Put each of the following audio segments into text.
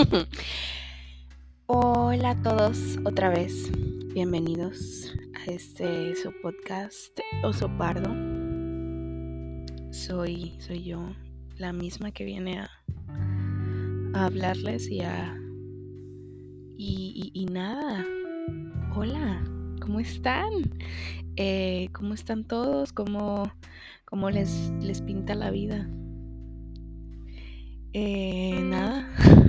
Hola a todos otra vez. Bienvenidos a este su podcast Oso Pardo. Soy, soy yo, la misma que viene a, hablarles y a. Y, y, nada. Hola, ¿cómo están? Eh, ¿Cómo están todos? ¿Cómo, cómo les, les pinta la vida? Eh, nada.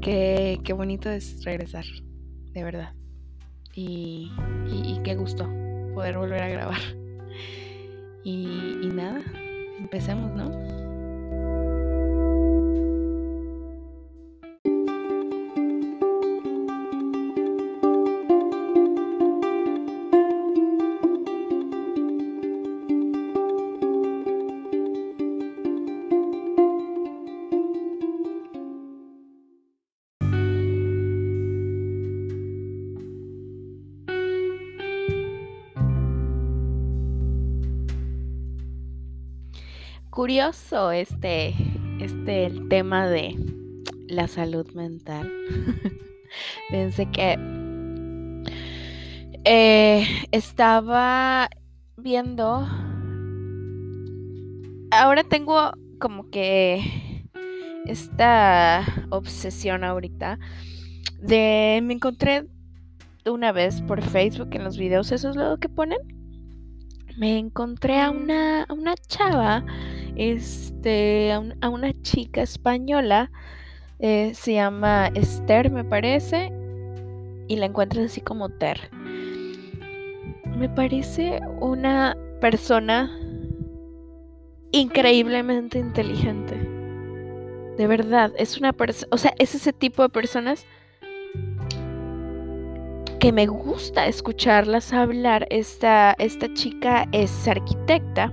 qué, qué, bonito es regresar, de verdad. Y, y, qué gusto poder volver a grabar. Y, y nada, empecemos, ¿no? Curioso este, este el tema de la salud mental. Pensé que eh, estaba viendo. Ahora tengo como que esta obsesión ahorita de me encontré una vez por Facebook en los videos, eso es lo que ponen. Me encontré a una, a una chava este, a, una chica española, eh, se llama Esther, me parece, y la encuentras así como Ter. Me parece una persona increíblemente inteligente. De verdad, es una persona, o sea, es ese tipo de personas que me gusta escucharlas hablar. Esta, esta chica es arquitecta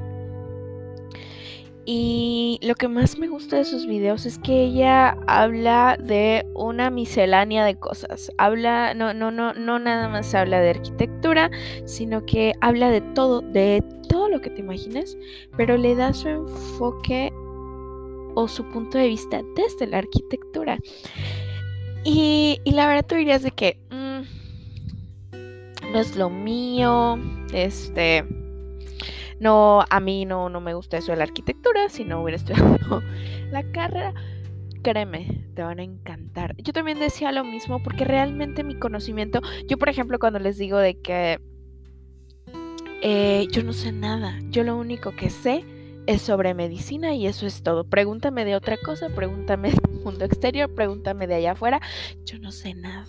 y lo que más me gusta de sus videos es que ella habla de una miscelánea de cosas. Habla, no, no, no, no nada más habla de arquitectura, sino que habla de todo, de todo lo que te imagines, pero le da su enfoque o su punto de vista desde la arquitectura. Y, y la verdad tú dirías de que mm, no es lo mío, este no, a mí no, no me gusta eso de la arquitectura, si no hubiera estudiado la carrera. Créeme, te van a encantar. Yo también decía lo mismo porque realmente mi conocimiento, yo por ejemplo cuando les digo de que eh, yo no sé nada, yo lo único que sé es sobre medicina y eso es todo. Pregúntame de otra cosa, pregúntame del mundo exterior, pregúntame de allá afuera, yo no sé nada.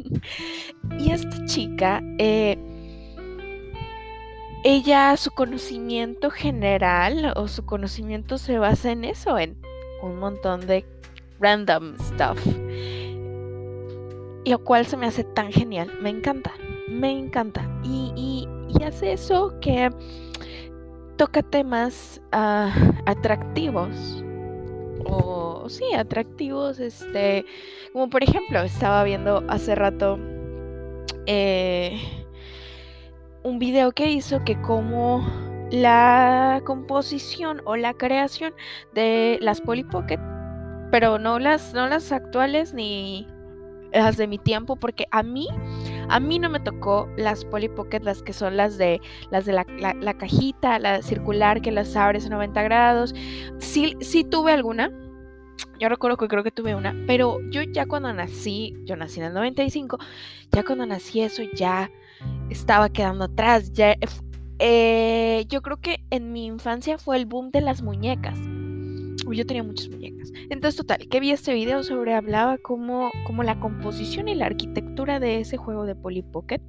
y esta chica, eh, ella, su conocimiento general o su conocimiento se basa en eso, en un montón de random stuff. Lo cual se me hace tan genial. Me encanta, me encanta. Y, hace eso que toca temas ah, atractivos. O sí, atractivos. Este. Como por ejemplo, estaba viendo hace rato. Eh, un video que hizo que como la composición o la creación de las Polly Pocket, pero no las, no las actuales ni las de mi tiempo, porque a mí, a mí no me tocó las Polly Pocket, las que son las de las de la, cajita, la circular que las abres a 90 grados. Sí, sí tuve alguna. Yo recuerdo que creo que tuve una, pero yo ya cuando nací, yo nací en el 95, ya cuando nací eso ya estaba quedando atrás. Ya, eh, yo creo que en mi infancia fue el boom de las muñecas. Yo tenía muchas muñecas. Entonces, total, que vi este video sobre, hablaba como, como la composición y la arquitectura de ese juego de Polly Pocket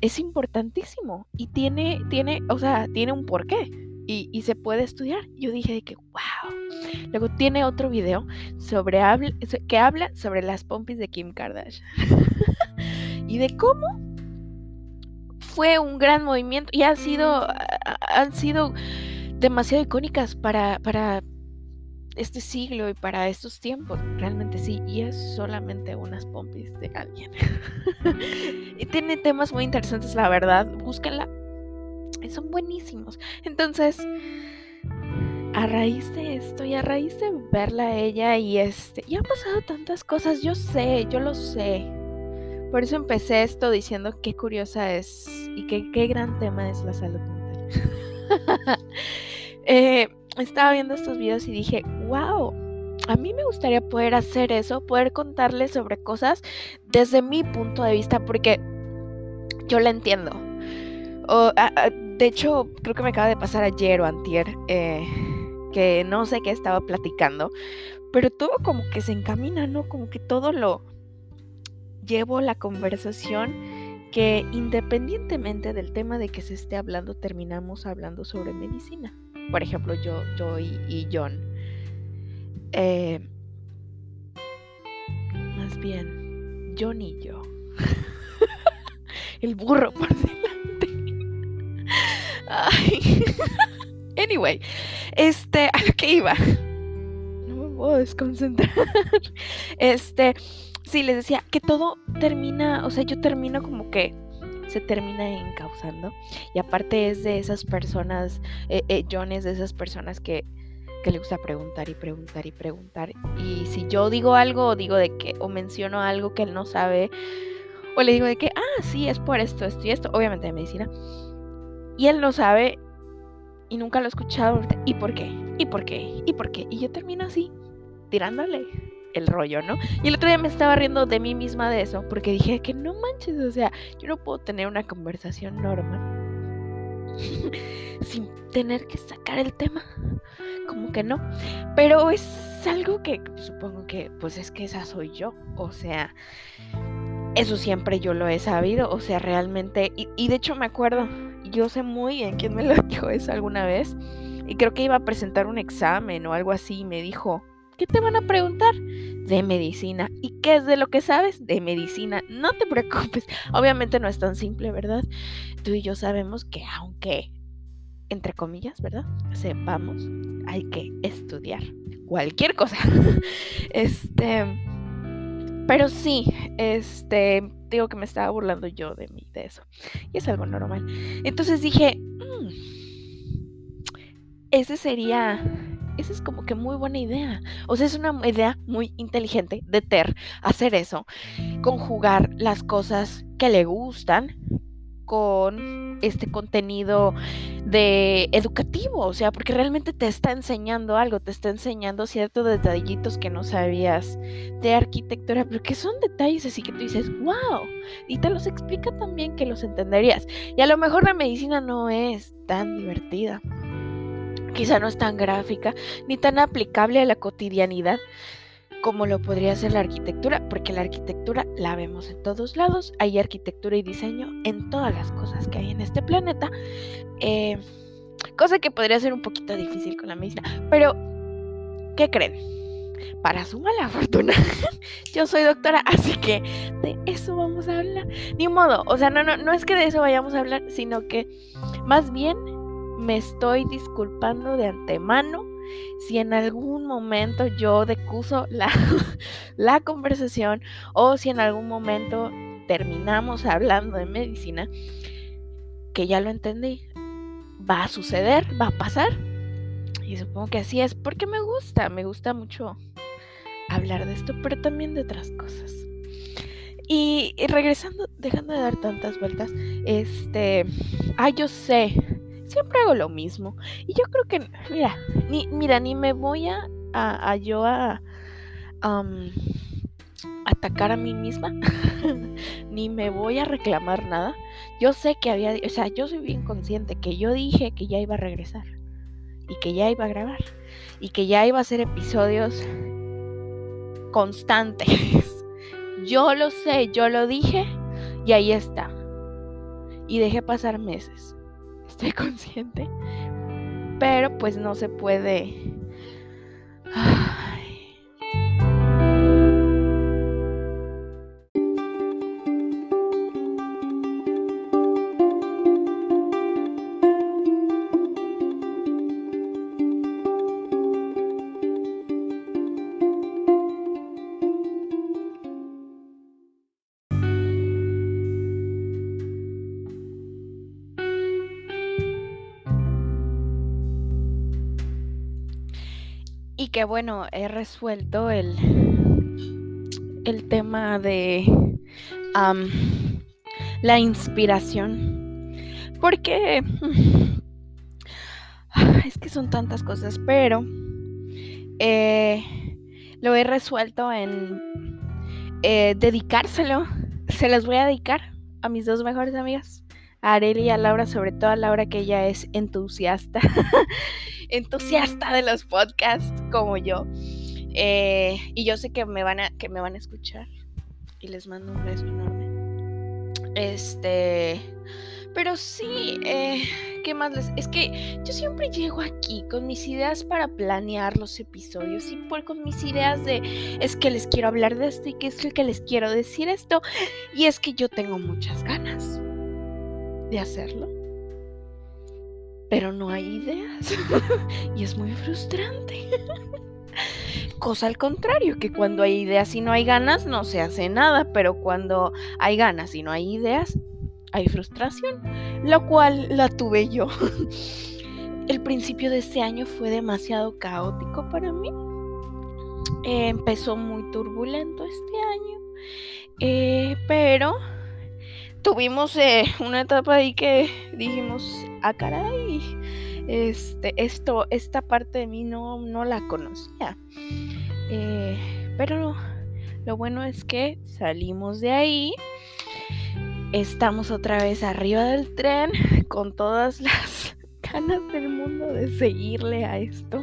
es importantísimo y tiene, tiene, o sea, tiene un porqué y, y se puede estudiar. Yo dije de que, wow. Luego tiene otro video sobre, que habla sobre las pompis de Kim Kardashian y de cómo fue un gran movimiento y ha sido, han sido demasiado icónicas para, para este siglo y para estos tiempos. Realmente sí, y es solamente unas pompis de alguien. y tiene temas muy interesantes, la verdad. Búsquenla. Son buenísimos. Entonces, a raíz de esto y a raíz de verla a ella y este, y han pasado tantas cosas, yo sé, yo lo sé. Por eso empecé esto diciendo qué curiosa es y qué, qué gran tema es la salud mental. eh, estaba viendo estos videos y dije, wow, a mí me gustaría poder hacer eso, poder contarles sobre cosas desde mi punto de vista, porque yo la entiendo. de hecho, creo que me acaba de pasar ayer o antier, eh, que no sé qué estaba platicando, pero todo como que se encamina, ¿no? Como que todo lo llevo la conversación que independientemente del tema de que se esté hablando, terminamos hablando sobre medicina. Por ejemplo, yo, yo y, John. Eh, más bien, John y yo. El burro por delante. Ay. Anyway, este, ¿a qué iba? No me puedo desconcentrar. Este, sí, les decía que todo termina, o sea, yo termino como que se termina encauzando. Y aparte es de esas personas, eh, eh, John es de esas personas que, que le gusta preguntar y preguntar y preguntar. Y si yo digo algo o digo de que, o menciono algo que él no sabe, o le digo de que, ah, sí, es por esto, esto y esto, obviamente de medicina. Y él no sabe y nunca lo he escuchado. ¿Y por qué? ¿Y por qué? ¿Y por qué? Y yo termino así, tirándole el rollo, ¿no? Y el otro día me estaba riendo de mí misma de eso, porque dije que no manches, o sea, yo no puedo tener una conversación normal sin tener que sacar el tema. Como que no. Pero es algo que supongo que, pues es que esa soy yo. O sea, eso siempre yo lo he sabido. O sea, realmente. Y, de hecho me acuerdo, yo sé muy bien quién me lo dijo eso alguna vez. Y creo que iba a presentar un examen o algo así. Y me dijo, ¿Qué te van a preguntar? De medicina. ¿Y qué es de lo que sabes? De medicina. No te preocupes. Obviamente no es tan simple, ¿verdad? Tú y yo sabemos que aunque, entre comillas, ¿verdad? Sepamos, hay que estudiar cualquier cosa. este... Pero sí, este, digo que me estaba burlando yo de mí, de eso. Y es algo normal. Entonces dije, mm, ese sería esa es como que muy buena idea. O sea, es una idea muy inteligente de Ter hacer eso. Conjugar las cosas que le gustan con este contenido de educativo, o sea, porque realmente te está enseñando algo, te está enseñando ciertos detallitos que no sabías de arquitectura, pero que son detalles así que tú dices, wow, y te los explica también que los entenderías. Y a lo mejor la medicina no es tan divertida, quizá no es tan gráfica ni tan aplicable a la cotidianidad como lo podría ser la arquitectura, porque la arquitectura la vemos en todos lados, hay arquitectura y diseño en todas las cosas que hay en este planeta, eh, cosa que podría ser un poquito difícil con la medicina, pero ¿qué creen? Para su mala fortuna, yo soy doctora, así que de eso vamos a hablar. Ni modo, o sea, no, no, no es que de eso vayamos a hablar, sino que más bien me estoy disculpando de antemano si en algún momento yo decuso la, la conversación o si en algún momento terminamos hablando de medicina, que ya lo entendí, va a suceder, va a pasar. Y supongo que así es, porque me gusta, me gusta mucho hablar de esto, pero también de otras cosas. Y, y regresando, dejando de dar tantas vueltas, este, ah, yo sé, siempre hago lo mismo. Y yo creo que, mira, ni, mira, ni me voy a, a, yo a atacar a mí misma, ni me voy a reclamar nada. Yo sé que había, o sea, yo soy bien consciente que yo dije que ya iba a regresar y que ya iba a grabar y que ya iba a hacer episodios constantes. Yo lo sé, yo lo dije y ahí está. Y dejé pasar meses estoy consciente, pero pues no se puede... bueno, he resuelto el, el tema de la inspiración. Porque es que son tantas cosas, pero eh, lo he resuelto en eh, dedicárselo. Se las voy a dedicar a mis dos mejores amigas, a Areli y a Laura, sobre todo a Laura, que ella es entusiasta, entusiasta de los podcasts como yo. Eh, y yo sé que me van a, que me van a escuchar. Y les mando un beso enorme. Este. Pero sí, eh, ¿qué más les.? Es que yo siempre llego aquí con mis ideas para planear los episodios y por con mis ideas de. Es que les quiero hablar de esto y que es que les quiero decir esto. Y es que yo tengo muchas ganas de hacerlo. Pero no hay ideas. y es muy frustrante. Cosa al contrario, que cuando hay ideas y no hay ganas, no se hace nada, pero cuando hay ganas y no hay ideas, hay frustración, lo cual la tuve yo. El principio de este año fue demasiado caótico para mí. empezó muy turbulento este año, eh, pero tuvimos eh, una etapa ahí que dijimos, ah caray, este, esto, esta parte de mí no, no la conocía. Eh, pero lo bueno es que salimos de ahí estamos otra vez arriba del tren con todas las ganas del mundo de seguirle a esto.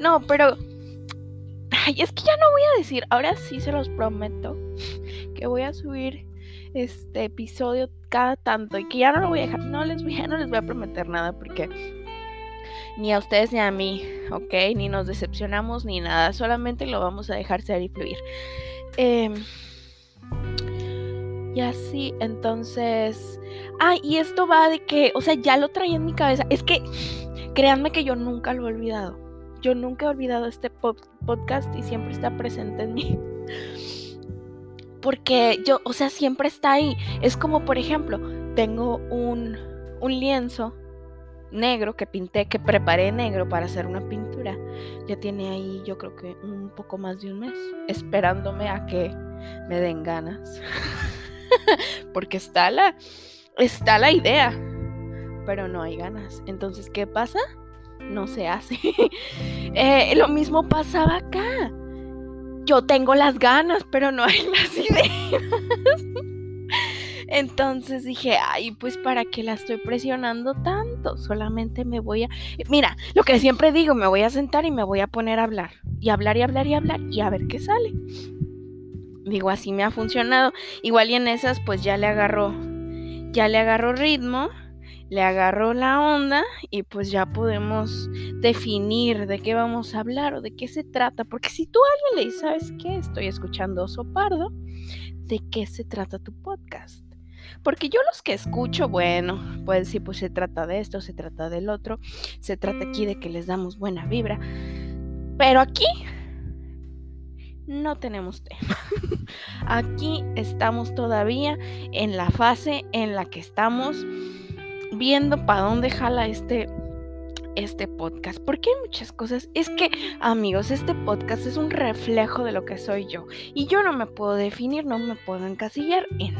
No, pero... Ay, es que ya no voy a decir, ahora sí se los prometo, que voy a subir este episodio cada tanto y que ya no lo voy a dejar, no les voy no les voy a prometer nada porque ni a ustedes ni a mí, ¿ok? Ni nos decepcionamos ni nada, solamente lo vamos a dejar ser y fluir. Eh, y así, entonces... Ah, y esto va de que, o sea, ya lo traía en mi cabeza. Es que, créanme que yo nunca lo he olvidado. Yo nunca he olvidado este podcast y siempre está presente en mí. Porque yo, o sea, siempre está ahí. Es como, por ejemplo, tengo un, un lienzo negro que pinté, que preparé negro para hacer una pintura. Ya tiene ahí, yo creo que un poco más de un mes, esperándome a que me den ganas. porque está la, está la idea, pero no hay ganas. Entonces, ¿qué pasa? No se hace. Eh, lo mismo pasaba acá. Yo tengo las ganas, pero no hay las ideas. Entonces dije, ay, pues para qué la estoy presionando tanto, solamente me voy a... Mira, lo que siempre digo, me voy a sentar y me voy a poner a hablar, y hablar y hablar y hablar, y a ver qué sale. Digo, así me ha funcionado. Igual y en esas pues ya le agarró, ya le agarró ritmo, le agarró la onda y pues ya podemos definir de qué vamos a hablar o de qué se trata. Porque si tú a alguien le dices, ¿sabes qué? Estoy escuchando Oso Pardo, ¿de qué se trata tu podcast? Porque yo los que escucho, bueno, pues decir, pues se trata de esto, se trata del otro, se trata aquí de que les damos buena vibra. Pero aquí no tenemos tema. Aquí estamos todavía en la fase en la que estamos viendo para dónde jala este este podcast, porque hay muchas cosas. Es que, amigos, este podcast es un reflejo de lo que soy yo. Y yo no me puedo definir, no me puedo encasillar en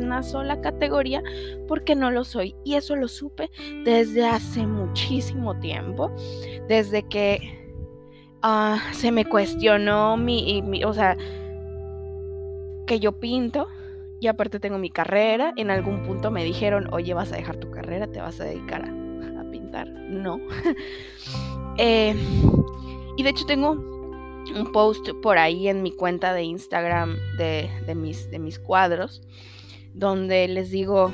una sola categoría porque no lo soy. Y eso lo supe desde hace muchísimo tiempo. Desde que Ah, se me cuestionó mi, o sea, que yo pinto y aparte tengo mi carrera. En algún punto me dijeron, oye, vas a dejar tu carrera, te vas a dedicar a, pintar. No. Eh, y de hecho tengo un post por ahí en mi cuenta de Instagram de, de, mis, de mis cuadros, donde les digo,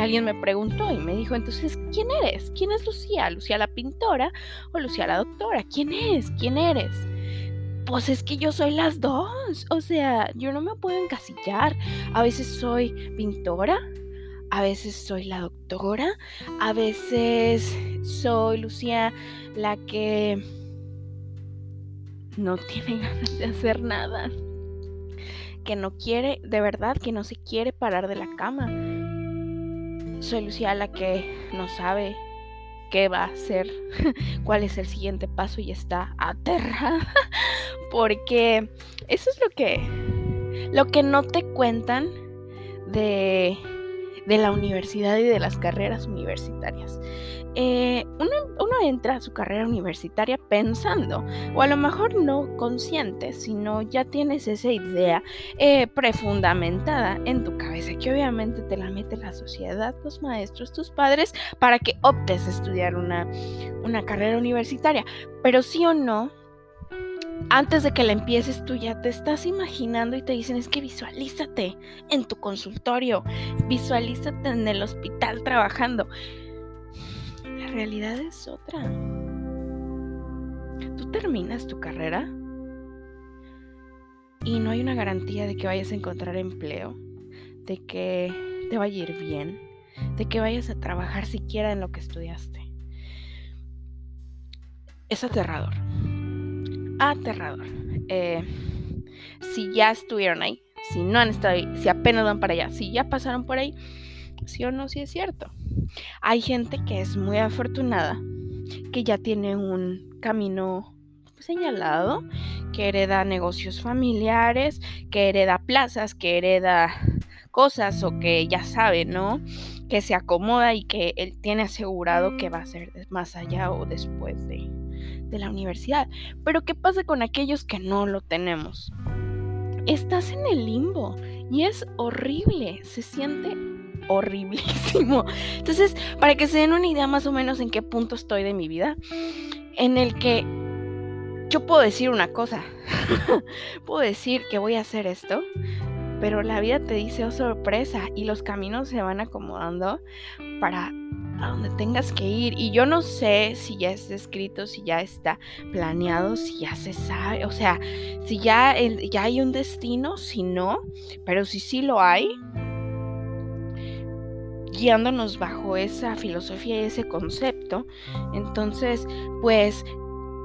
alguien me preguntó y me dijo, entonces, ¿quién eres? ¿Quién es Lucía? ¿Lucía la pintora o Lucía la doctora? ¿Quién es? ¿Quién eres? Pues es que yo soy las dos. O sea, yo no me puedo encasillar. A veces soy pintora, a veces soy la doctora, a veces soy Lucía la que no tiene ganas de hacer nada. Que no quiere, de verdad, que no se quiere parar de la cama soy Lucía la que no sabe qué va a ser, cuál es el siguiente paso y está aterrada porque eso es lo que lo que no te cuentan de de la universidad y de las carreras universitarias. Eh, uno, entra a su carrera universitaria pensando, o a lo mejor no consciente, sino ya tienes esa idea eh, prefundamentada en tu cabeza, que obviamente te la mete la sociedad, los maestros, tus padres, para que optes a estudiar una, una carrera universitaria. Pero sí o no, antes de que la empieces tú ya te estás imaginando y te dicen es que visualízate en tu consultorio, visualízate en el hospital trabajando. Realidad es otra. Tú terminas tu carrera y no hay una garantía de que vayas a encontrar empleo, de que te vaya a ir bien, de que vayas a trabajar siquiera en lo que estudiaste. Es aterrador aterrador. Eh, si ya estuvieron ahí, si no han estado ahí, si apenas van para allá, si ya pasaron por ahí, sí o no, sí es cierto. Hay gente que es muy afortunada, que ya tiene un camino señalado, que hereda negocios familiares, que hereda plazas, que hereda cosas o que ya sabe, ¿no? Que se acomoda y que él tiene asegurado que va a ser más allá o después de, de la universidad. Pero ¿qué pasa con aquellos que no lo tenemos? Estás en el limbo y es horrible, se siente horriblísimo. Entonces, para que se den una idea más o menos en qué punto estoy de mi vida, en el que yo puedo decir una cosa, puedo decir que voy a hacer esto, pero la vida te dice, oh sorpresa, y los caminos se van acomodando para a donde tengas que ir. Y yo no sé si ya está escrito, si ya está planeado, si ya se sabe, o sea, si ya, ya hay un destino, si no, pero si sí lo hay, guiándonos bajo esa filosofía y ese concepto, entonces, pues,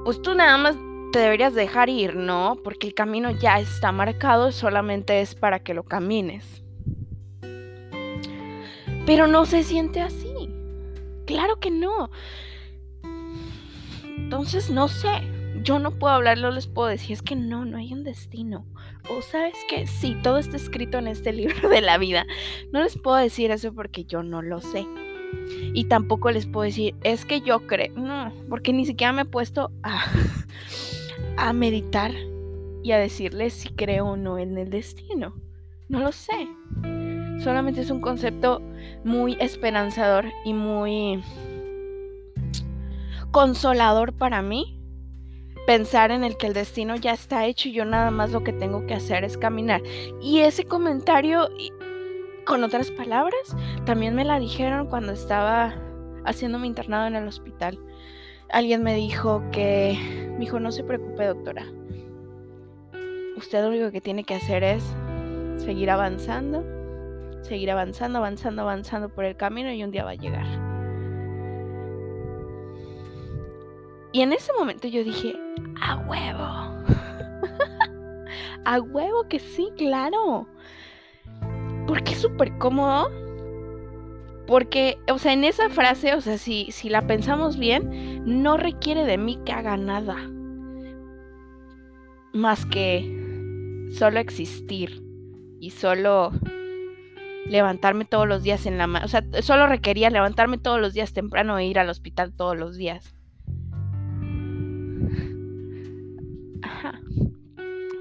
pues tú nada más te deberías dejar ir, ¿no? Porque el camino ya está marcado, solamente es para que lo camines. Pero no se siente así. Claro que no. Entonces, no sé. Yo no puedo hablar, no les puedo decir, es que no, no hay un destino. O sabes que sí, todo está escrito en este libro de la vida. No les puedo decir eso porque yo no lo sé. Y tampoco les puedo decir, es que yo creo, no, porque ni siquiera me he puesto a, a meditar y a decirles si creo o no en el destino. No lo sé. Solamente es un concepto muy esperanzador y muy consolador para mí. Pensar en el que el destino ya está hecho y yo nada más lo que tengo que hacer es caminar. Y ese comentario, con otras palabras, también me la dijeron cuando estaba haciendo mi internado en el hospital. Alguien me dijo que, me dijo, no se preocupe doctora. Usted lo único que tiene que hacer es seguir avanzando seguir avanzando, avanzando, avanzando por el camino y un día va a llegar. Y en ese momento yo dije, a huevo. a huevo que sí, claro. Porque es súper cómodo. Porque, o sea, en esa frase, o sea, si, si la pensamos bien, no requiere de mí que haga nada. Más que solo existir y solo levantarme todos los días en la O sea, solo requería levantarme todos los días temprano e ir al hospital todos los días.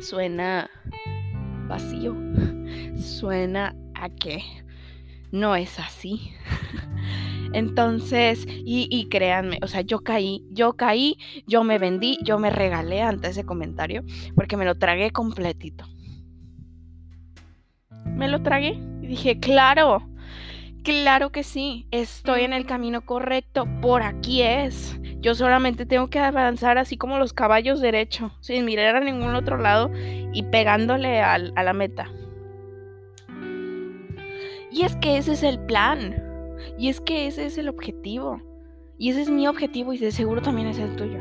Suena vacío. Suena a que no es así. Entonces, y, y, créanme, o sea, yo caí, yo caí, yo me vendí, yo me regalé ante ese comentario, porque me lo tragué completito. Me lo tragué y dije, claro, claro que sí, estoy en el camino correcto, por aquí es. Yo solamente tengo que avanzar así como los caballos derecho, sin mirar a ningún otro lado y pegándole a la meta. Y es que ese es el plan. Y es que ese es el objetivo. Y ese es mi objetivo y de seguro también es el tuyo.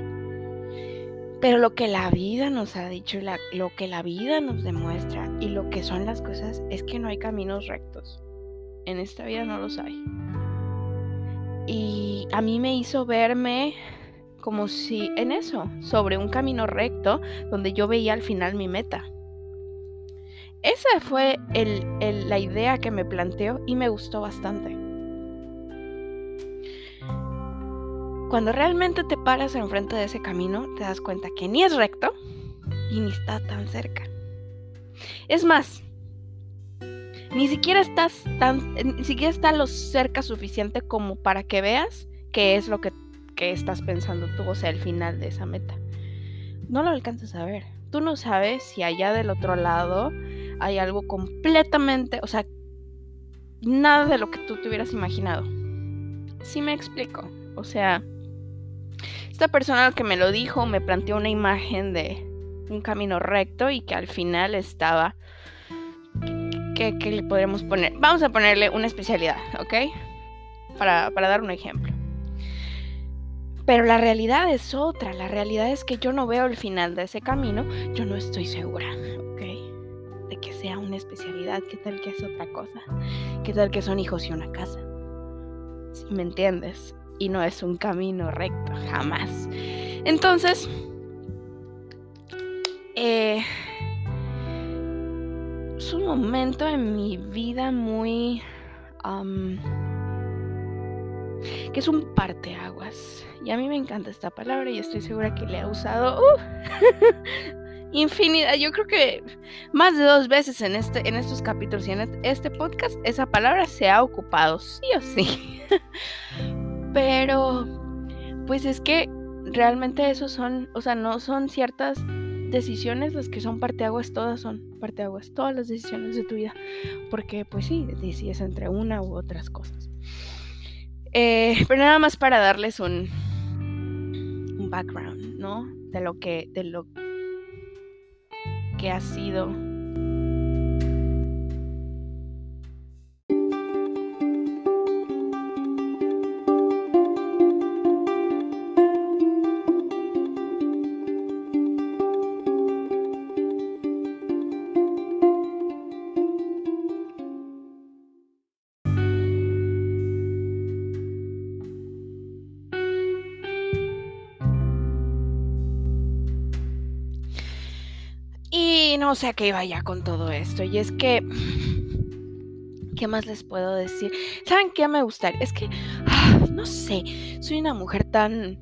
Pero lo que la vida nos ha dicho, lo que la vida nos demuestra y lo que son las cosas es que no hay caminos rectos. En esta vida no los hay. Y a mí me hizo verme como si en eso, sobre un camino recto donde yo veía al final mi meta. Esa fue la idea que me planteó y me gustó bastante. Cuando realmente te paras enfrente de ese camino, te das cuenta que ni es recto y ni está tan cerca. Es más, ni siquiera estás tan, ni siquiera está lo cerca suficiente como para que veas qué es lo que, que estás pensando tú, o sea, el final de esa meta. No lo alcanzas a ver. Tú no sabes si allá del otro lado hay algo completamente, o sea, nada de lo que tú te hubieras imaginado. Sí me explico. O sea, esta persona que me lo dijo me planteó una imagen de un camino recto y que al final estaba... ¿Qué, le podríamos poner? Vamos a ponerle una especialidad, ¿ok? Para, para dar un ejemplo. Pero la realidad es otra. La realidad es que yo no veo el final de ese camino. Yo no estoy segura, ¿ok? De que sea una especialidad. ¿Qué tal que es otra cosa? ¿Qué tal que son hijos y una casa? Si me entiendes. Y no es un camino recto, jamás. Entonces, eh, es un momento en mi vida muy... que es un parteaguas. Y a mí me encanta esta palabra y estoy segura que le ha usado uh, infinidad. Yo creo que más de dos veces en, este, en estos capítulos y en este podcast esa palabra se ha ocupado, sí o sí. Pero, pues es que realmente esos son, o sea, no son ciertas decisiones las que son parteaguas, todas son parteaguas, todas las decisiones de tu vida. Porque, pues sí, decides entre una u otras cosas. Eh, pero nada más para darles un, un background, ¿no? De lo que, de lo que ha sido sé a qué iba ya con todo esto. Y es que. ¿Qué más les puedo decir? ¿Saben qué me gustaría? Es que. Ah, no sé. Soy una mujer tan.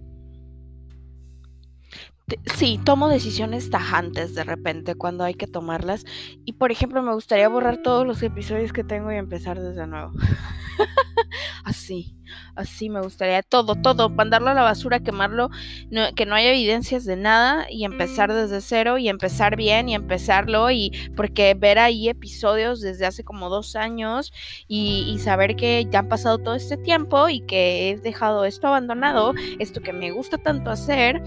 Sí, tomo decisiones tajantes de repente cuando hay que tomarlas. Y por ejemplo, me gustaría borrar todos los episodios que tengo y empezar desde nuevo. así, así me gustaría todo, todo, mandarlo a la basura, quemarlo, que no haya evidencias de nada y empezar desde cero y empezar bien y empezarlo y porque ver ahí episodios desde hace como dos años y, y saber que ya han pasado todo este tiempo y que he dejado esto abandonado, esto que me gusta tanto hacer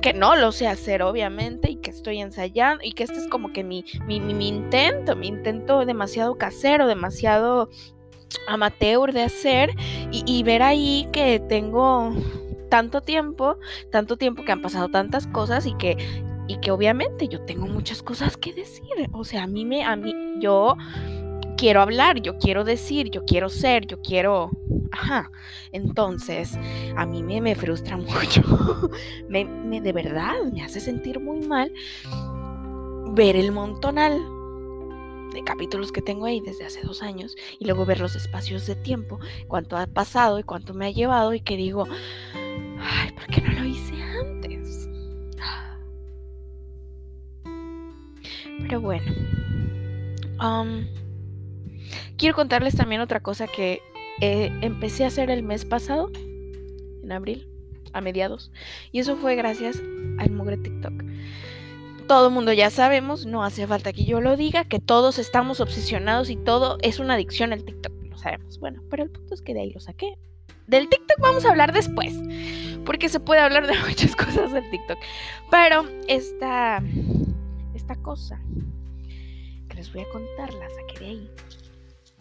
que no lo sé hacer, obviamente, y que estoy ensayando, y que este es como que mi, mi, mi, intento, mi intento demasiado casero, demasiado amateur de hacer y, ver ahí que tengo tanto tiempo, tanto tiempo que han pasado tantas cosas y que y que obviamente yo tengo muchas cosas que decir, o sea, a mí me a mí yo quiero hablar, yo quiero decir, yo quiero ser, yo quiero ajá. Entonces, a mí me, me frustra mucho. me, me de verdad me hace sentir muy mal ver el montonal de capítulos que tengo ahí desde hace dos años y luego ver los espacios de tiempo, cuánto ha pasado y cuánto me ha llevado y que digo, ay, ¿por qué no lo hice antes? Pero bueno, um, quiero contarles también otra cosa que eh, empecé a hacer el mes pasado, en abril, a mediados, y eso fue gracias al mugre TikTok todo el mundo ya sabemos, no hace falta que yo lo diga, que todos estamos obsesionados y todo es una adicción al TikTok, lo sabemos. Bueno, pero el punto es que de ahí lo saqué. Del TikTok vamos a hablar después, porque se puede hablar de muchas cosas del TikTok. Pero esta, esta cosa que les voy a contar la saqué de ahí.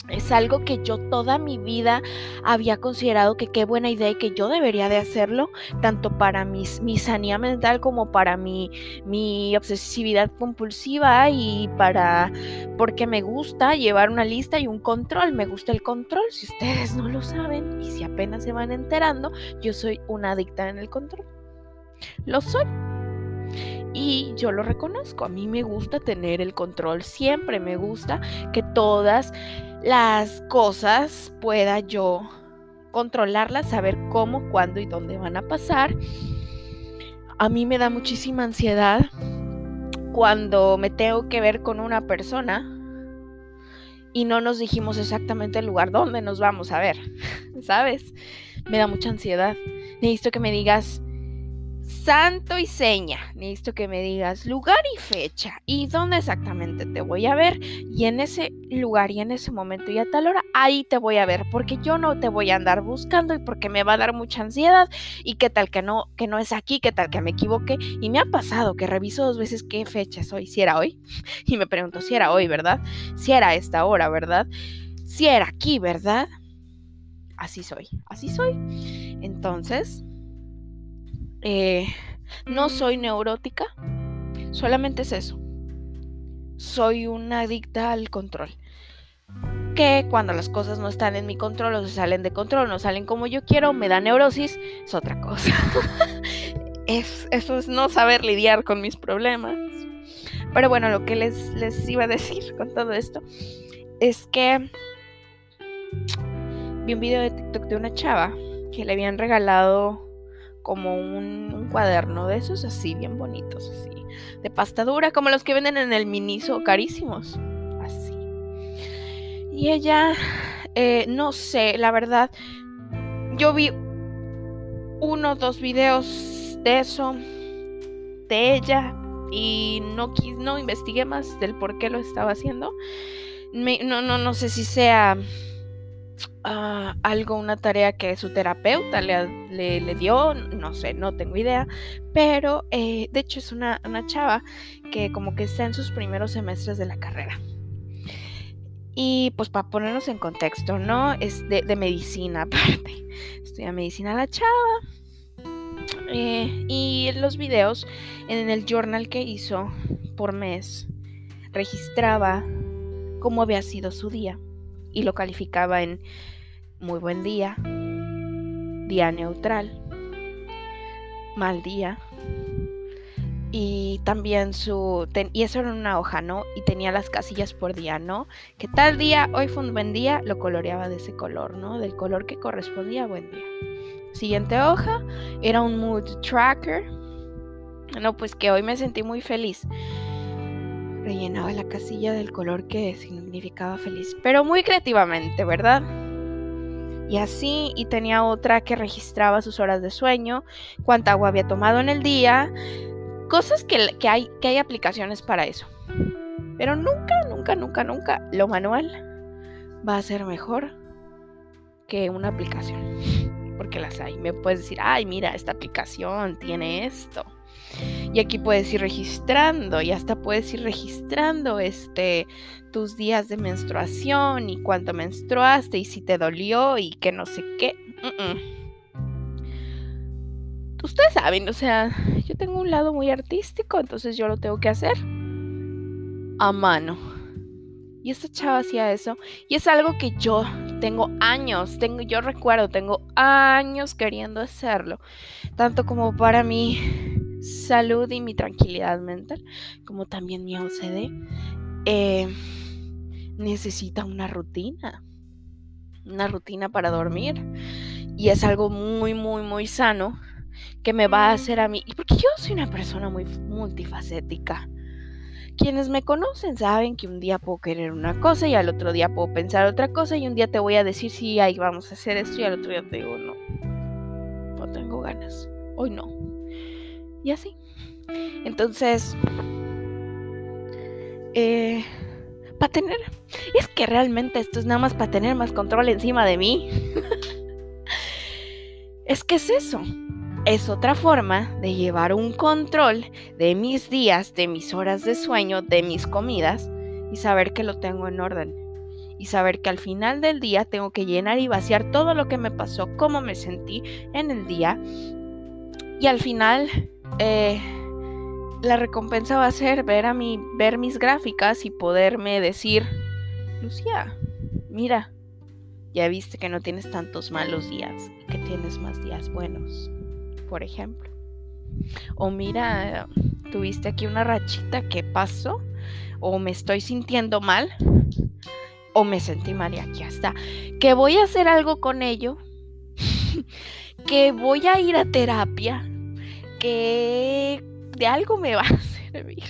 Es algo que yo toda mi vida había considerado que qué buena idea y que yo debería de hacerlo, tanto para mis, mi sanidad mental como para mi, mi obsesividad compulsiva y para porque me gusta llevar una lista y un control. Me gusta el control, si ustedes no lo saben y si apenas se van enterando, yo soy una adicta en el control. Lo soy. Y yo lo reconozco, a mí me gusta tener el control, siempre me gusta que todas las cosas pueda yo controlarlas, saber cómo, cuándo y dónde van a pasar. A mí me da muchísima ansiedad cuando me tengo que ver con una persona y no nos dijimos exactamente el lugar donde nos vamos a ver, ¿sabes? Me da mucha ansiedad. Necesito que me digas, santo y seña. Necesito que me digas lugar y fecha y dónde exactamente te voy a ver. Y en ese lugar y en ese momento y a tal hora, ahí te voy a ver. Porque yo no te voy a andar buscando y porque me va a dar mucha ansiedad. Y qué tal que no, que no es aquí, qué tal que me equivoqué. Y me ha pasado que reviso dos veces qué fecha es hoy. Si era hoy. Y me pregunto si era hoy, ¿verdad? Si era esta hora, ¿verdad? Si era aquí, ¿verdad? Así soy, así soy. Entonces, eh, no soy neurótica, solamente es eso. Soy una adicta al control. Que cuando las cosas no están en mi control o se salen de control, no salen como yo quiero, me da neurosis, es otra cosa. es, eso es no saber lidiar con mis problemas. Pero bueno, lo que les, les iba a decir con todo esto es que vi un video de TikTok de una chava que le habían regalado como un, cuaderno de esos así, bien bonitos, así, de pasta dura, como los que venden en el Miniso, carísimos, así. Y ella, eh, no sé, la verdad, yo vi uno dos videos de eso, de ella, y no, no investigué más del por qué lo estaba haciendo. no, no, no sé si sea Ah, algo, una tarea que su terapeuta le, le, dio, no sé, no tengo idea, pero eh, de hecho es una, chava que como que está en sus primeros semestres de la carrera. Y pues para ponernos en contexto, ¿no? Es de, medicina aparte. Estudia medicina la chava. Eh, y los videos, en el journal que hizo por mes, registraba cómo había sido su día y lo calificaba en muy buen día, día neutral, mal día. Y también su... y eso era una hoja, ¿no? Y tenía las casillas por día, ¿no? Que tal día, hoy fue un buen día, lo coloreaba de ese color, ¿no? Del color que correspondía a buen día. Siguiente hoja era un mood tracker. No, pues que hoy me sentí muy feliz. Rellenaba la casilla del color que significaba feliz, pero muy creativamente, ¿verdad? y así, y tenía otra que registraba sus horas de sueño, cuánta agua había tomado en el día, cosas que, que, hay, que hay aplicaciones para eso. Pero nunca, nunca, nunca, nunca lo manual va a ser mejor que una aplicación. Porque las hay. Me puedes decir, ay, mira, esta aplicación tiene esto. Y aquí puedes ir registrando y hasta puedes ir registrando este tus días de menstruación y cuánto menstruaste y si te dolió y que no sé qué. Ustedes saben, o sea, yo tengo un lado muy artístico, entonces yo lo tengo que hacer a mano. Y esta chava hacía eso. Y es algo que yo tengo años, tengo, yo recuerdo, tengo años queriendo hacerlo. Tanto como para mí salud y mi tranquilidad mental, como también mi OCD, eh, necesita una rutina, una rutina para dormir. Y es algo muy, muy, muy sano que me va a hacer a mí, y porque yo soy una persona muy multifacética. Quienes me conocen saben que un día puedo querer una cosa y al otro día puedo pensar otra cosa y un día te voy a decir sí, ahí vamos a hacer esto y al otro día te digo no, no tengo ganas, hoy no y así. Entonces, eh, para tener, es que realmente esto es nada más para tener más control encima de mí. es que es eso. Es otra forma de llevar un control de mis días, de mis horas de sueño, de mis comidas y saber que lo tengo en orden. y saber que al final del día tengo que llenar y vaciar todo lo que me pasó, cómo me sentí en el día y al final eh, la recompensa va a ser ver a mi, ver mis gráficas y poderme decir, Lucía, mira, ya viste que no tienes tantos malos días y que tienes más días buenos, por ejemplo. O mira, tuviste aquí una rachita que pasó, o me estoy sintiendo mal, o me sentí mal y aquí está. Que voy a hacer algo con ello, que voy a ir a terapia, de algo me va a servir.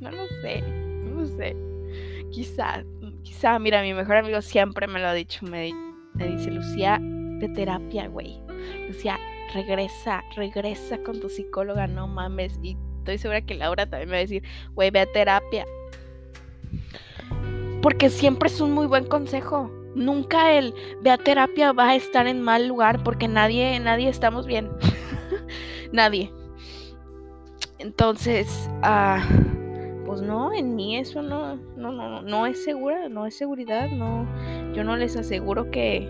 No lo sé, no lo sé. Quizá, quizá, mira, mi mejor amigo siempre me lo ha dicho, me, me dice, Lucía, de terapia, güey. Lucía, regresa, regresa con tu psicóloga, no mames. Y estoy segura que Laura también me va a decir, güey, ve a terapia. Porque siempre es un muy buen consejo. Nunca el ve a terapia va a estar en mal lugar porque nadie, nadie estamos bien. nadie. Entonces, ah, pues no, en mí eso no, no, no, no es segura, no es seguridad, no, yo no les aseguro que,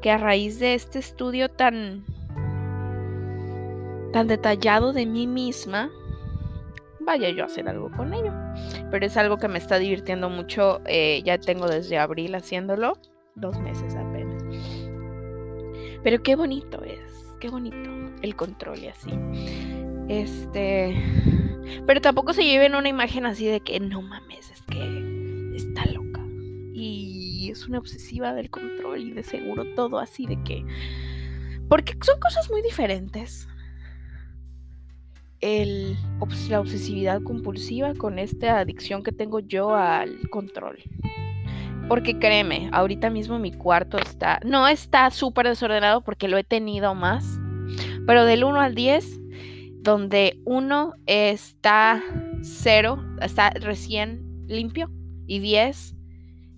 que a raíz de este estudio tan, tan detallado de mí misma, vaya yo a hacer algo con ello. Pero es algo que me está divirtiendo mucho, eh, ya tengo desde abril haciéndolo, dos meses apenas. Pero qué bonito es, qué bonito el control y así. Este. Pero tampoco se lleven una imagen así de que no mames, es que está loca. Y es una obsesiva del control y de seguro todo así de que. Porque son cosas muy diferentes. El, la obsesividad compulsiva con esta adicción que tengo yo al control. Porque créeme, ahorita mismo mi cuarto está. No está súper desordenado porque lo he tenido más. Pero del 1 al 10 donde uno está cero, está recién limpio, y 10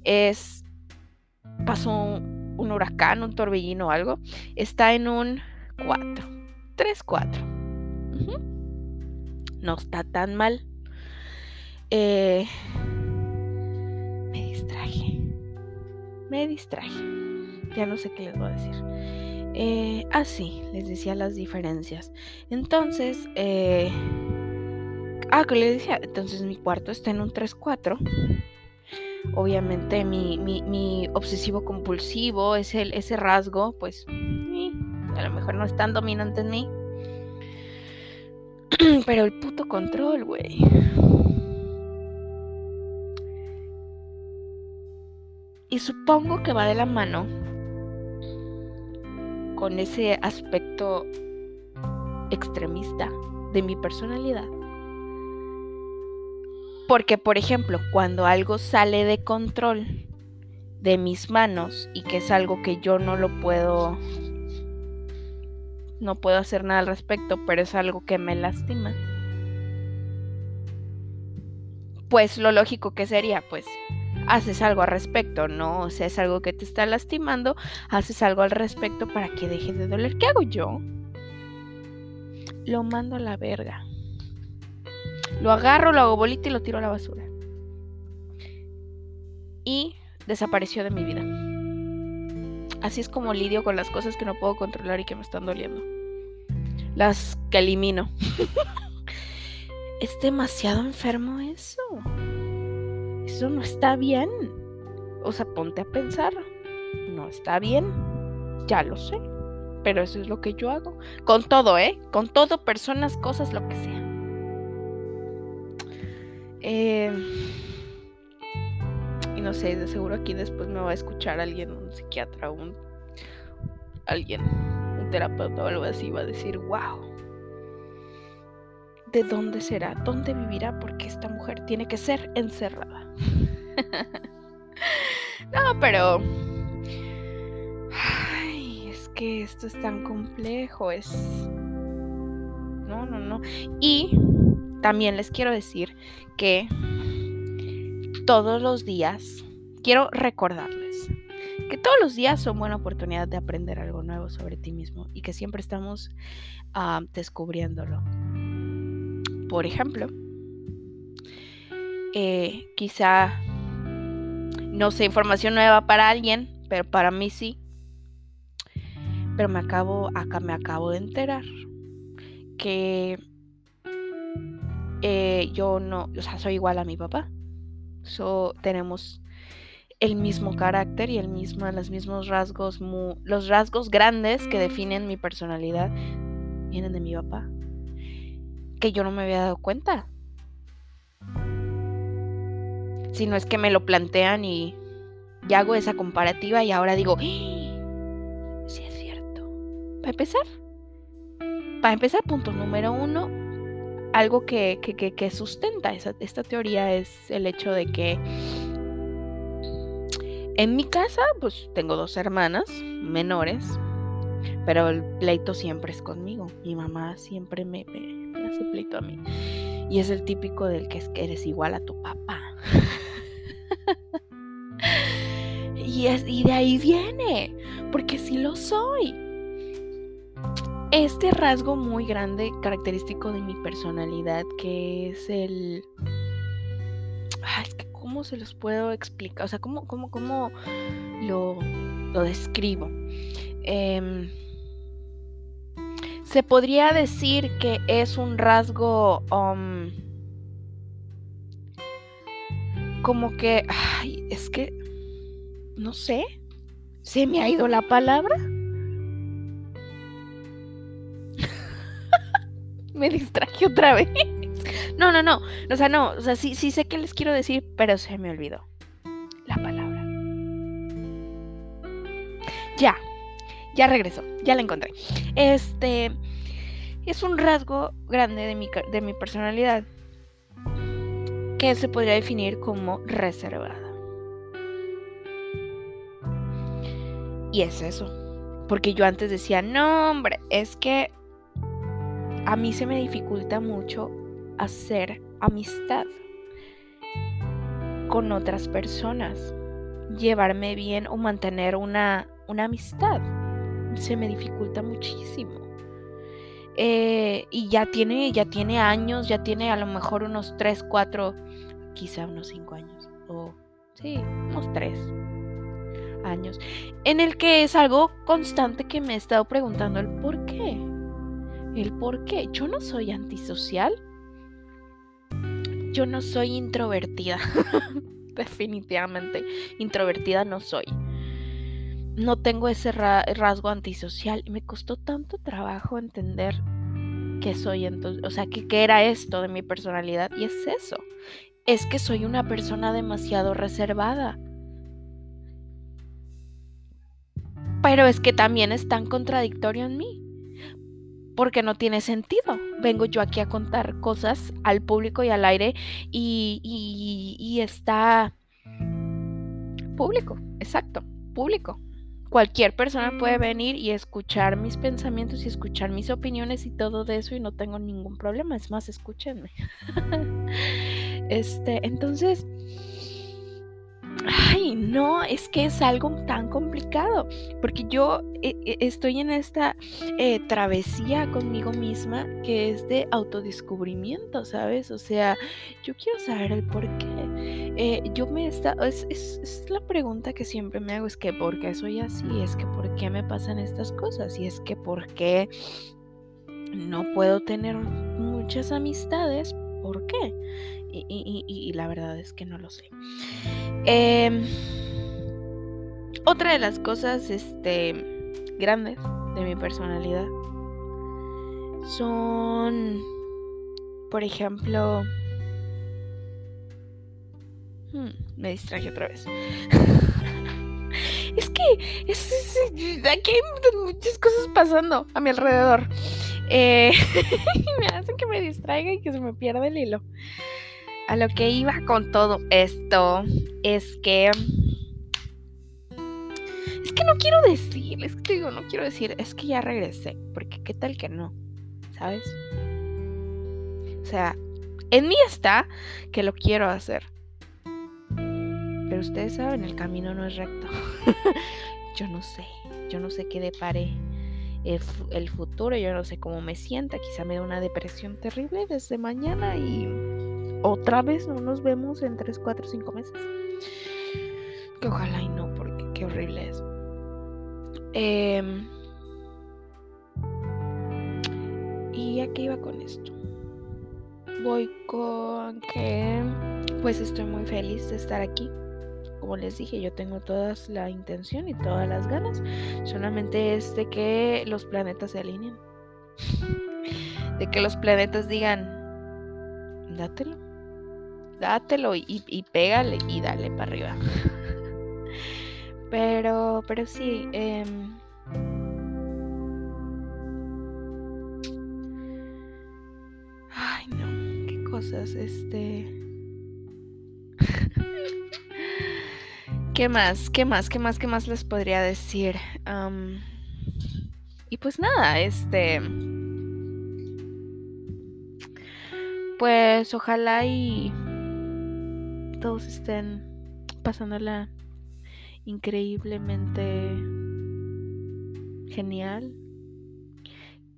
es, pasó un, huracán, un torbellino o algo, está en un 4, 3, 4. No está tan mal. Eh, me distraje. Me distraje. Ya no sé qué les voy a decir. Eh, ah, sí, les decía las diferencias. Entonces, eh, ah, que les decía, entonces mi cuarto está en un 3-4. Obviamente mi, mi, obsesivo compulsivo, ese, ese rasgo, pues a lo mejor no es tan dominante en mí. Pero el puto control, güey. Y supongo que va de la mano con ese aspecto extremista de mi personalidad. Porque, por ejemplo, cuando algo sale de control de mis manos y que es algo que yo no lo puedo, no puedo hacer nada al respecto, pero es algo que me lastima, pues lo lógico que sería, pues, haces algo al respecto, ¿no? O sea, es algo que te está lastimando, haces algo al respecto para que deje de doler. ¿Qué hago yo? Lo mando a la verga. Lo agarro, lo hago bolita y lo tiro a la basura. Y desapareció de mi vida. Así es como lidio con las cosas que no puedo controlar y que me están doliendo. Las que elimino. es demasiado enfermo eso eso no está bien. O sea, ponte a pensar, no está bien, ya lo sé, pero eso es lo que yo hago. Con todo, ¿eh? Con todo, personas, cosas, lo que sea. Eh, y no sé, de seguro aquí después me va a escuchar alguien, un psiquiatra, un alguien, un terapeuta o algo así, va a decir, wow de dónde será, dónde vivirá, porque esta mujer tiene que ser encerrada. no, pero... Ay, es que esto es tan complejo, es... No, no, no. Y también les quiero decir que todos los días, quiero recordarles que todos los días son buena oportunidad de aprender algo nuevo sobre ti mismo y que siempre estamos ah, descubriéndolo. Por ejemplo, eh, quizá No sé, información nueva para alguien, pero para mí sí. Pero me acabo, acá me acabo de enterar que eh, yo no, o sea, soy igual a mi papá. So, tenemos el mismo carácter y el mismo, los mismos rasgos, los rasgos grandes que definen mi personalidad vienen de mi papá. Que yo no me había dado cuenta. Si no es que me lo plantean y hago esa comparativa y ahora digo, ¡Ah! sí es cierto. Para empezar, para empezar, punto número uno, algo que, que, sustenta esta teoría es el hecho de que en mi casa, pues tengo dos hermanas menores, pero el pleito siempre es conmigo. Mi mamá siempre me, hace pleito a mí. Y es el típico del que, es que eres igual a tu papá. y, es, y de ahí viene, porque sí lo soy. Este rasgo muy grande, característico de mi personalidad, que es el... es que ¿cómo se los puedo explicar? O sea, ¿cómo, cómo, cómo lo, lo describo? Em, se podría decir que es un rasgo um, como que, ay, es que, no sé, se me ha ido la palabra. me distraje otra vez. No, no, no. O sea, no. O sea, sí, sí sé qué les quiero decir, pero se me olvidó la palabra. Ya. Ya regresó. Ya la encontré. Este. Es un rasgo grande de mi, de mi personalidad. Que se podría definir como reservada. Y es eso. Porque yo antes decía, no, hombre, es que a mí se me dificulta mucho hacer amistad con otras personas, llevarme bien o mantener una, una amistad. Se me dificulta muchísimo. Eh, y ya tiene, ya tiene años, ya tiene a lo mejor unos 3, 4, quizá unos 5 años. O sí, unos 3 años. En el que es algo constante que me he estado preguntando el por qué. El por qué. Yo no soy antisocial yo no soy introvertida. Definitivamente, introvertida no soy. No tengo ese rasgo antisocial y me costó tanto trabajo entender que soy entonces, o sea, que, era esto de mi personalidad y es eso. Es que soy una persona demasiado reservada. Pero es que también es tan contradictorio en mí porque no tiene sentido. Vengo yo aquí a contar cosas al público y al aire y, está público, exacto, público. Cualquier persona puede venir y escuchar mis pensamientos y escuchar mis opiniones y todo de eso y no tengo ningún problema. Es más, escúchenme. este, entonces, ay, no, es que es algo tan complicado, porque yo eh, eh, estoy en esta eh, travesía conmigo misma que es de autodescubrimiento, ¿sabes? O sea, yo quiero saber el por qué. yo me está, es, es, la pregunta que siempre me hago, es que ¿por qué soy así? Es que ¿por qué me pasan estas cosas? Y es que ¿por qué no puedo tener muchas amistades? ¿Por qué? Y, la verdad es que no lo sé. Em, otra de las cosas este, grandes de mi personalidad son, por ejemplo, hmm, me distraje otra vez. es que aquí hay muchas cosas pasando a mi alrededor. Eh, me hacen que me distraiga y que se me pierda el hilo a lo que iba con todo esto es que... Es que no quiero decir, es que digo, no quiero decir, es que ya regresé, porque qué tal que no, ¿sabes? O sea, en mí está que lo quiero hacer. Pero ustedes saben, el camino no es recto. yo no sé, yo no sé qué depare el, el futuro, yo no sé cómo me sienta, quizá me dé una depresión terrible desde mañana y otra vez no nos vemos en 3, 4, 5 meses. Que ojalá y no, porque qué horrible es. Em, ¿Y a qué iba con esto? Voy con que pues estoy muy feliz de estar aquí. Como les dije, yo tengo toda la intención y todas las ganas. Solamente es de que los planetas se alineen. De que los planetas digan, dátelo. Dátelo y, pégale y dale para arriba. Pero, pero sí. Eh, ay, no. Qué cosas. Este. ¿Qué más? ¿Qué más? ¿Qué más? ¿Qué más les podría decir? y pues nada, este. Pues ojalá y todos estén pasándola increíblemente genial.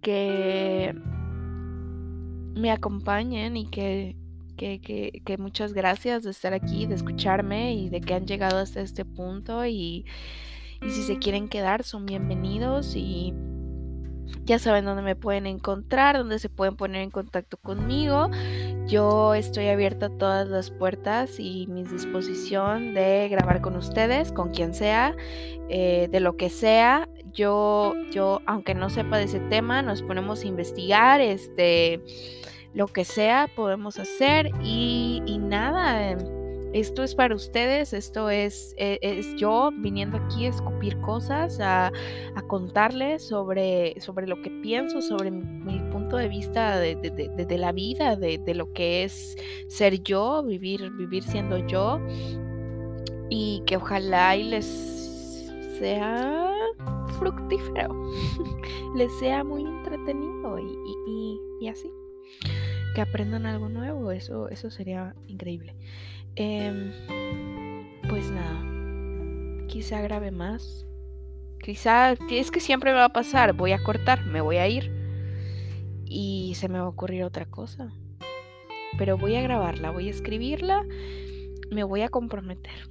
Que me acompañen y que, que, muchas gracias de estar aquí, de escucharme y de que han llegado hasta este punto. Y, y si se quieren quedar, son bienvenidos y ya saben dónde me pueden encontrar, dónde se pueden poner en contacto conmigo. Yo estoy abierta a todas las puertas y mi disposición de grabar con ustedes, con quien sea, eh, de lo que sea. Yo, yo, aunque no sepa de ese tema, nos ponemos a investigar, este, lo que sea podemos hacer y, y nada esto es para ustedes, esto es, e, es yo viniendo aquí a escupir cosas, a, contarles sobre, sobre lo que pienso, sobre mi, punto de vista de, la vida, de, lo que es ser yo, vivir, vivir siendo yo. Y que ojalá y les sea fructífero, les sea muy entretenido y, así. Que aprendan algo nuevo, eso, eso sería increíble. Em, pues nada, quizá grabe más. Quizá, es que siempre me va a pasar, voy a cortar, me voy a ir y se me va a ocurrir otra cosa. Pero voy a grabarla, voy a escribirla, me voy a comprometer.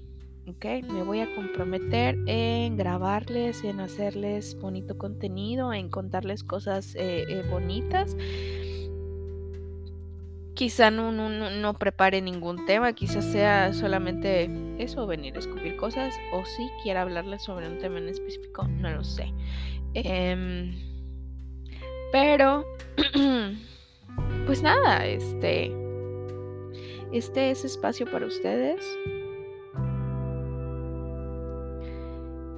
¿ok? Me voy a comprometer en grabarles, en hacerles bonito contenido, en contarles cosas eh, eh, bonitas quizá no, no, no, prepare ningún tema, quizás sea solamente eso, venir a escupir cosas, o si quiera hablarles sobre un tema en específico, no lo sé. Em, pero, pues nada, este, este es espacio para ustedes.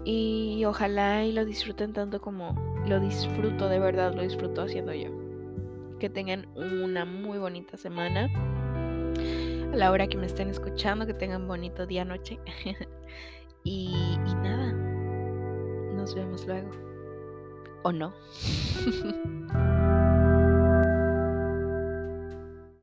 Y ojalá y lo disfruten tanto como lo disfruto, de verdad lo disfruto haciendo yo que tengan una muy bonita semana. A la hora que me estén escuchando, que tengan bonito día, noche. y, y nada, nos vemos luego. ¿O no?